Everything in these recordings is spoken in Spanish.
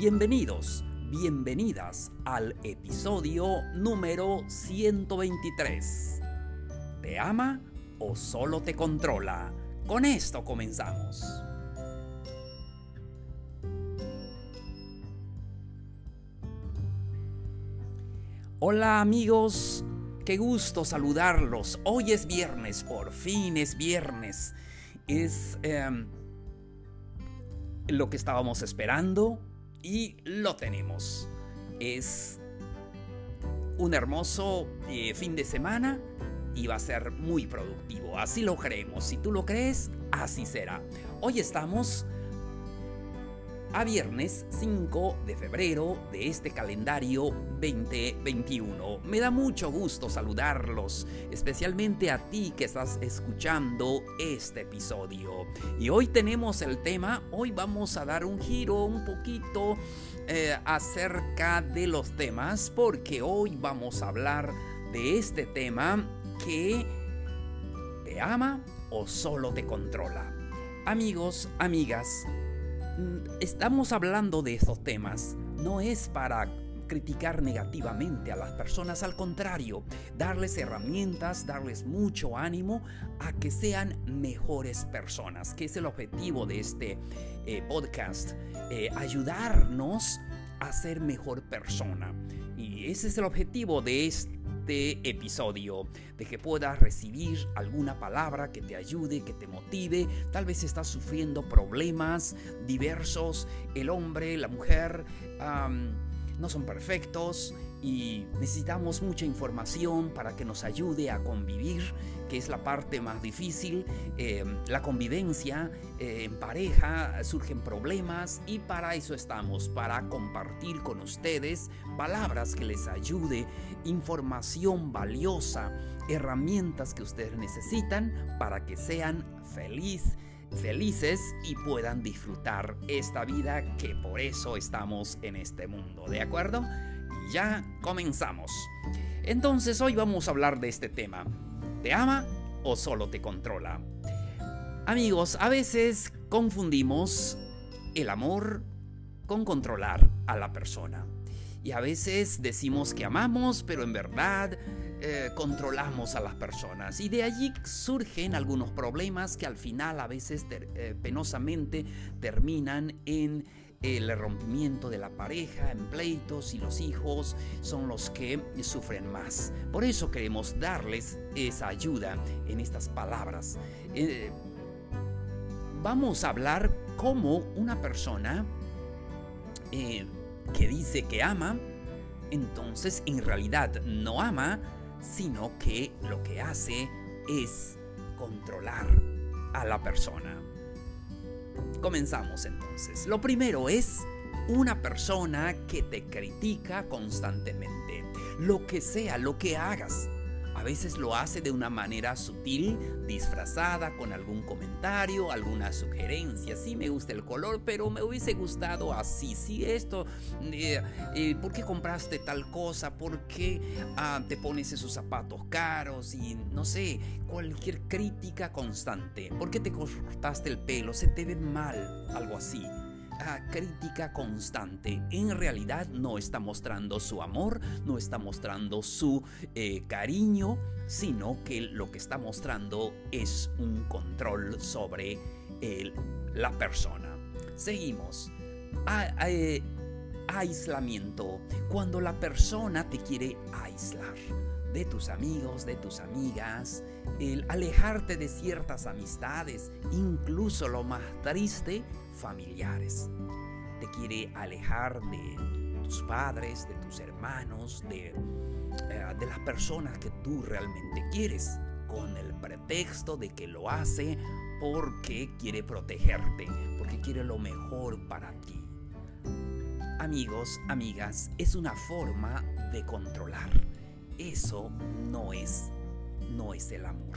Bienvenidos, bienvenidas al episodio número 123. ¿Te ama o solo te controla? Con esto comenzamos. Hola amigos, qué gusto saludarlos. Hoy es viernes, por fin es viernes. Es em, lo que estábamos esperando y lo tenemos. Es un hermoso eh, fin de semana y va a ser muy productivo. Así lo creemos. Si tú lo crees, así será. Hoy estamos a viernes 5 de febrero de este calendario 2021. Me da mucho gusto saludarlos, especialmente a ti que estás escuchando este episodio. Y hoy tenemos el tema, hoy vamos a dar un giro un poquito eh, acerca de los temas, porque hoy vamos a hablar de este tema que te ama o solo te controla. Amigos, amigas, estamos hablando de esos temas. No es para criticar negativamente a las personas, al contrario, darles herramientas, darles mucho ánimo a que sean mejores personas, que es el objetivo de este eh, podcast, eh, ayudarnos a ser mejor persona. Y ese es el objetivo de este episodio, de que puedas recibir alguna palabra que te ayude, que te motive. Tal vez estás sufriendo problemas diversos, el hombre, la mujer no son perfectos y necesitamos mucha información para que nos ayude a convivir, que es la parte más difícil. Eh, la convivencia eh, en pareja surgen problemas y para eso estamos, para compartir con ustedes palabras que les ayude, información valiosa, herramientas que ustedes necesitan para que sean felices felices y puedan disfrutar esta vida que por eso estamos en este mundo, ¿de acuerdo? ya comenzamos. Entonces hoy vamos a hablar de este tema. ¿Te ama o solo te controla? Amigos, a veces confundimos el amor con controlar a la persona. Y a veces decimos que amamos, pero en verdad eh, controlamos a las personas. Y de allí surgen algunos problemas que al final a veces eh, penosamente terminan en el rompimiento de la pareja, en pleitos y los hijos son los que sufren más. Por eso queremos darles esa ayuda en estas palabras. Eh, vamos a hablar como una persona eh, que dice que ama, entonces en realidad no ama, sino que lo que hace es controlar a la persona. Comenzamos entonces. Lo primero es una persona que te critica constantemente. Lo que sea, lo que hagas. A veces lo hace de una manera sutil, disfrazada con algún comentario, alguna sugerencia. Sí me gusta el color, pero me hubiese gustado así. Sí, esto, eh, eh, ¿por qué compraste tal cosa? ¿Por qué ah, te pones esos zapatos caros? Y no sé, cualquier crítica constante. ¿Por qué te cortaste el pelo? Se te ve mal, algo así crítica constante. En realidad no está mostrando su amor, no está mostrando su eh, cariño, sino que lo que está mostrando es un control sobre la persona. Seguimos. Eh, aislamiento. Cuando la persona te quiere aislar de tus amigos, de tus amigas, el alejarte de ciertas amistades, incluso lo más triste, familiares. Te quiere alejar de tus padres, de tus hermanos, de, eh, de las personas que tú realmente quieres, con el pretexto de que lo hace porque quiere protegerte, porque quiere lo mejor para ti. amigos, amigas, es una forma de controlar. Eso no es, no es el amor.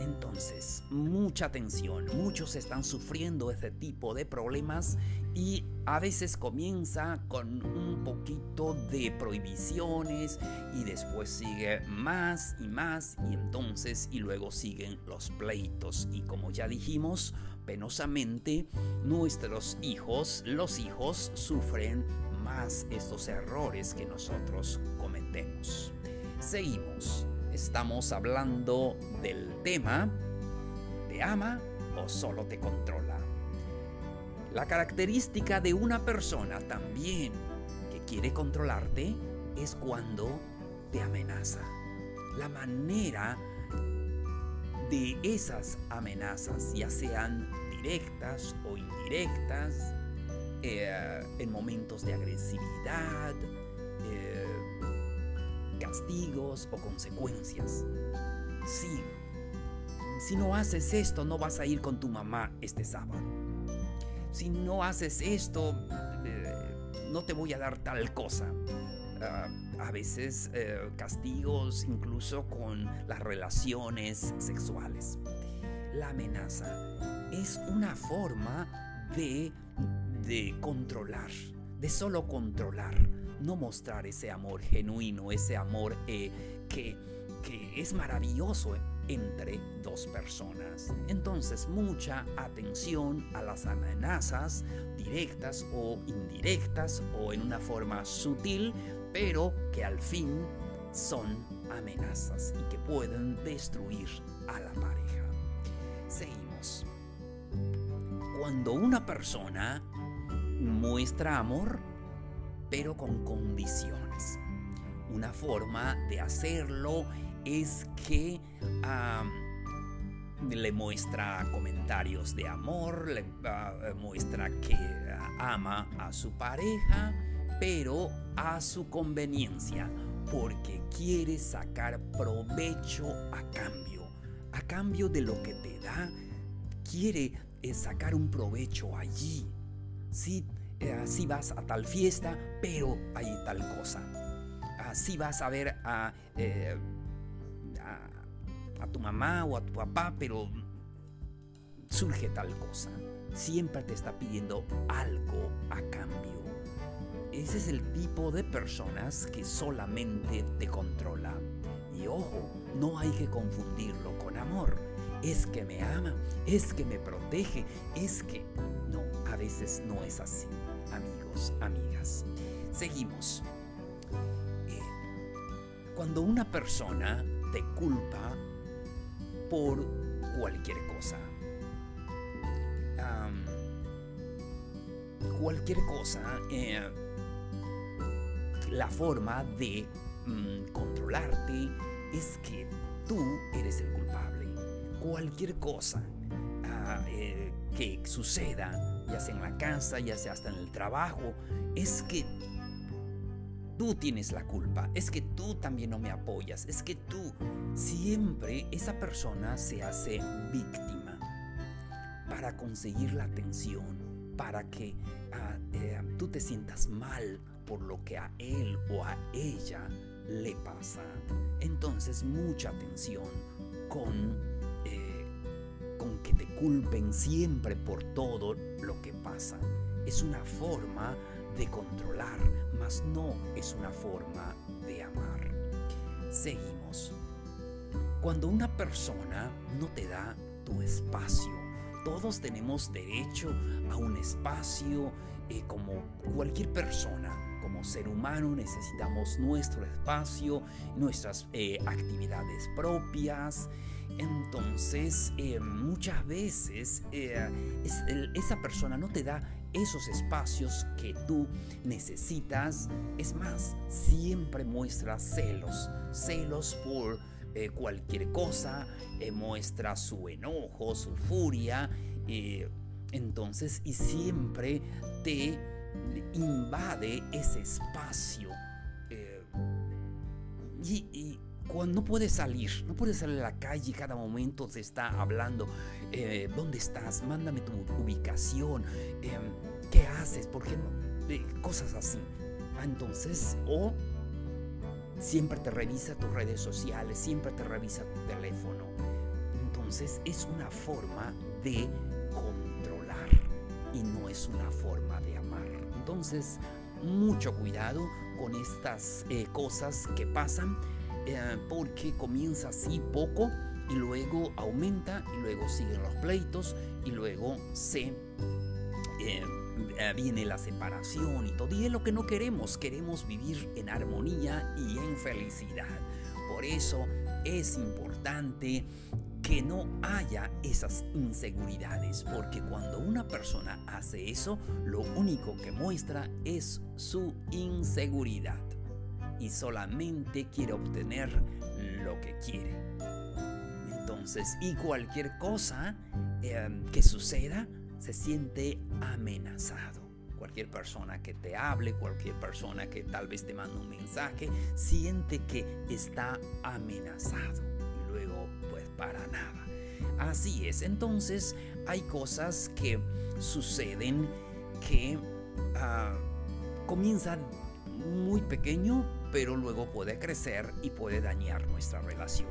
Entonces, mucha atención, muchos están sufriendo ese tipo de problemas y a veces comienza con un poquito de prohibiciones y después sigue más y más y entonces y luego siguen los pleitos y como ya dijimos, penosamente nuestros hijos, los hijos sufren más estos errores que nosotros cometemos. Seguimos estamos hablando del tema ¿te ama o solo te controla? La característica de una persona también que quiere controlarte es cuando te amenaza. La manera de esas amenazas, ya sean directas o indirectas, eh, en momentos de agresividad, castigos o consecuencias. Sí, si no haces esto, no vas a ir con tu mamá este sábado. Si no haces esto, eh, no te voy a dar tal cosa. Ah, a veces eh, castigos incluso con las relaciones sexuales. La amenaza es una forma de, de controlar, de solo controlar no mostrar ese amor genuino, ese amor eh, que, que es maravilloso entre dos personas. Entonces, mucha atención a las amenazas directas o indirectas o en una forma sutil, pero que al fin son amenazas y que pueden destruir a la pareja. Seguimos. Cuando una persona muestra amor, pero con condiciones. Una forma de hacerlo es que le muestra comentarios de amor, le ah, muestra que ama a su pareja, pero a su conveniencia, porque quiere sacar provecho a cambio. A cambio de lo que te da, quiere eh, sacar un provecho allí. Si así vas a tal fiesta, pero hay tal cosa. Así vas a ver eh, a, a, tu mamá o a tu papá, pero surge tal cosa. Siempre te está pidiendo algo a cambio. Ese es el tipo de personas que solamente te controla. Y ojo, no hay que confundirlo con amor. Es que me ama, es que me protege, es que... No, a veces no es así amigos, amigas. Seguimos. Eh, cuando una persona te culpa por cualquier cosa, cualquier cosa, eh, la forma de mm, controlarte es que tú eres el culpable. Cualquier cosa ah, eh, que suceda ya sea en la casa, ya sea hasta en el trabajo, es que tú tienes la culpa, es que tú también no me apoyas, es que tú siempre esa persona se hace víctima para conseguir la atención, para que ah, eh, tú te sientas mal por lo que a él o a ella le pasa. Entonces mucha atención con que te culpen siempre por todo lo que pasa. Es una forma de controlar, mas no es una forma de amar. Seguimos. Cuando una persona no te da tu espacio, todos tenemos derecho a un espacio eh, como cualquier persona. Como ser humano necesitamos nuestro espacio, nuestras eh, actividades propias. Entonces, eh, muchas veces eh, esa persona no te da esos espacios que tú necesitas. Es más, siempre muestra celos, celos por cualquier cosa, muestra su enojo, su furia. entonces, y siempre te invade ese espacio. y cuando no puedes salir, no puedes salir a la calle, cada momento te está hablando, eh, ¿dónde estás? Mándame tu ubicación, em, ¿qué haces? ¿Por qué de cosas así. Entonces, o siempre te revisa tus redes sociales, siempre te revisa tu teléfono. Entonces es una forma de controlar y no es una forma. Entonces, mucho cuidado con estas eh, cosas que pasan eh, porque comienza así poco y luego aumenta y luego siguen los pleitos y luego se eh, viene la separación y todo. Y es lo que no queremos, queremos vivir en armonía y en felicidad. Por eso es importante que no haya esas inseguridades, porque cuando una persona hace eso, lo único que muestra es su inseguridad y solamente quiere obtener lo que quiere. Entonces, y cualquier cosa em, que suceda, se siente amenazado. Cualquier persona que te hable, cualquier persona que tal vez te mande un mensaje, siente que está amenazado para nada. Así es, entonces hay cosas que suceden que ah, comienzan muy pequeño, pero luego puede crecer y puede dañar nuestra relación.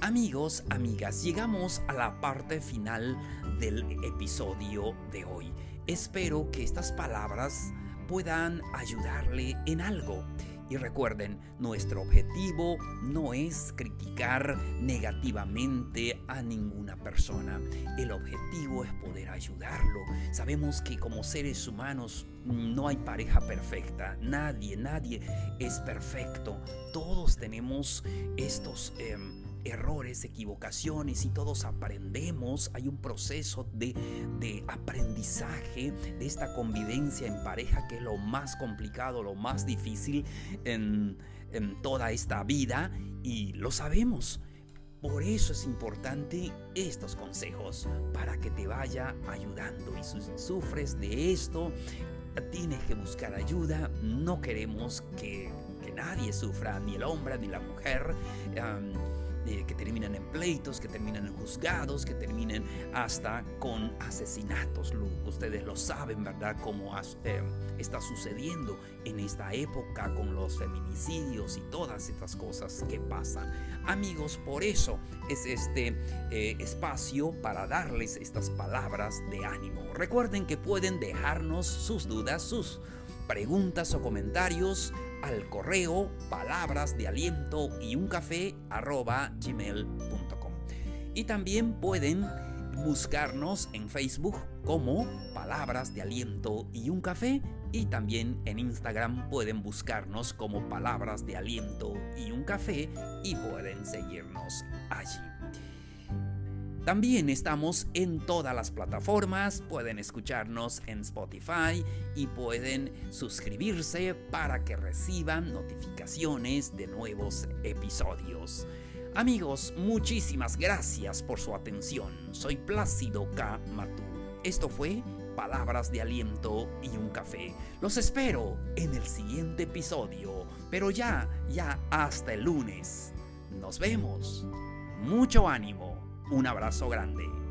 Amigos, amigas, llegamos a la parte final del episodio de hoy. Espero que estas palabras puedan ayudarle en algo. Y recuerden, nuestro objetivo no es criticar negativamente a ninguna persona. El objetivo es poder ayudarlo. Sabemos que como seres humanos no hay pareja perfecta. Nadie, nadie es perfecto. Todos tenemos estos... Em, errores, equivocaciones y todos aprendemos. Hay un proceso de, aprendizaje de esta convivencia en pareja que es lo más complicado, lo más difícil en, en toda esta vida y lo sabemos. Por eso es importante estos consejos, para que te vaya ayudando. Y si sufres de esto, tienes que buscar ayuda. No queremos que, nadie sufra, ni el hombre ni la mujer que terminan en pleitos, que terminan en juzgados, que terminen hasta con asesinatos. Ustedes lo saben, ¿verdad? Cómo eh, está sucediendo en esta época con los feminicidios y todas estas cosas que pasan. Amigos, por eso es este eh, espacio para darles estas palabras de ánimo. Recuerden que pueden dejarnos sus dudas, sus preguntas o comentarios al correo palabras y un café. Y también pueden buscarnos en Facebook como Palabras de Aliento y un Café y también en Instagram pueden buscarnos como Palabras de Aliento y un Café y pueden seguirnos allí. También estamos en todas las plataformas, pueden escucharnos en Spotify y pueden suscribirse para que reciban notificaciones de nuevos episodios. Amigos, muchísimas gracias por su atención. Soy Plácido K. Matú. Esto fue Palabras de Aliento y un Café. Los espero en el siguiente episodio, pero ya, ya hasta el lunes. Nos vemos. Mucho ánimo. Un abrazo grande.